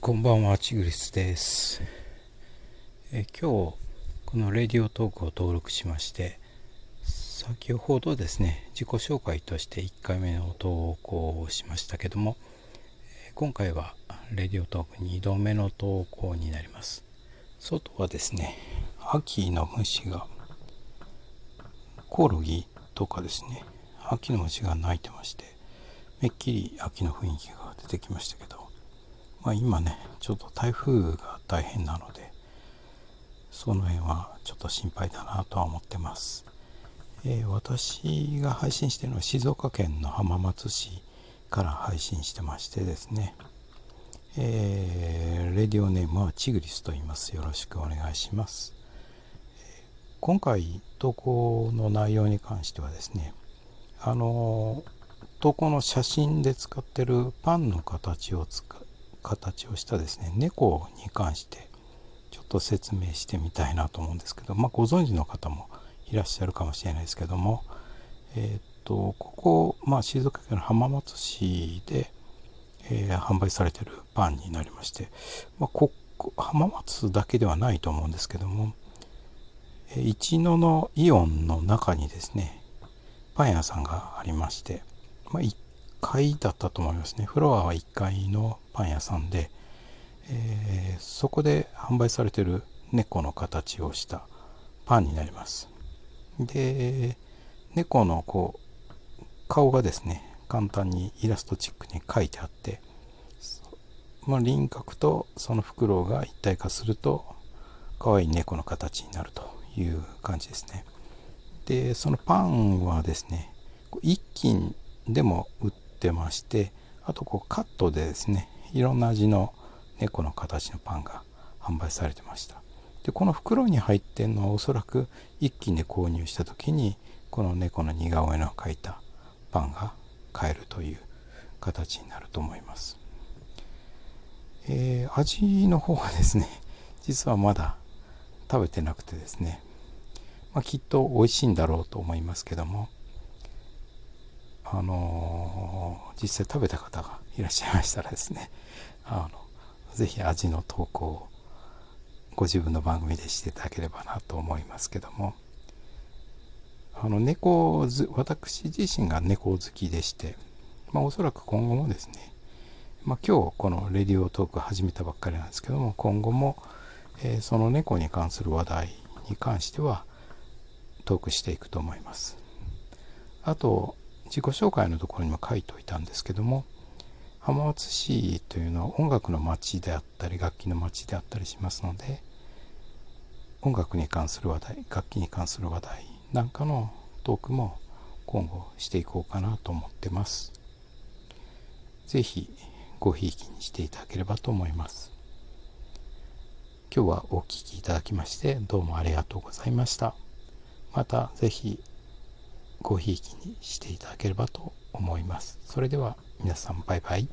こんばんは、チグリスです。え今日、このレディオトークを登録しまして、先ほどですね、自己紹介として1回目の投稿をしましたけども、今回はレディオトーク2度目の投稿になります。外はですね、秋の虫が、コオロギとかですね、秋の虫が鳴いてまして、めっきり秋の雰囲気が出てきましたけど、まあ、今ねちょっと台風が大変なのでその辺はちょっと心配だなとは思ってます、えー私が配信してるのは静岡県の浜松市から配信してましてですねえーレディオネームはチグリスと言います。よろしくお願いします、今回投稿の内容に関してはですねあの投稿の写真で使ってるパンの形を使形をしたですね猫に関してちょっと説明してみたいなと思うんですけど、まあ、ご存知の方もいらっしゃるかもしれないですけどもえーっとここ、まあ、静岡県の浜松市で、えー販売されてるパンになりまして、まあ、ここ浜松だけではないと思うんですけどもえー一野のイオンの中にですねパン屋さんがありまして、まあ、1階だったと思いますね。フロアは1階のパン屋さんで、えーそこで販売されてる猫の形をしたパンになります。で猫のこう顔がですね簡単にイラストチックに描いてあってまあ、輪郭とその袋が一体化すると可愛い猫の形になるという感じですね。でそのパンはですねこう一斤でも売っましてあとこうカットでですねいろんな味の猫の形のパンが販売されてました。でこの袋に入ってるのはおそらく一斤で購入した時にこの猫の似顔絵の描いたパンが買えるという形になると思います。えー味の方はですね実はまだ食べてなくてですね、まあ、きっと美味しいんだろうと思いますけどもあの実際食べた方がいらっしゃいましたらですねあのぜひ味の投稿をご自分の番組でしていただければなと思いますけども。あの猫私自身が猫好きでして、まあ、おそらく今後もですね、まあ、今日このレディオトーク始めたばっかりなんですけども今後も、えーその猫に関する話題に関してはトークしていくと思います。あと自己紹介のところにも書いておいたんですけども浜松市というのは音楽の街であったり楽器の街であったりしますので音楽に関する話題楽器に関する話題なんかのトークも今後していこうかなと思ってます。是非ごひいきにしていただければと思います。今日はお聴きいただきましてどうもありがとうございました。また是非ごひいきにしていただければと思います。それでは皆さんバイバイ。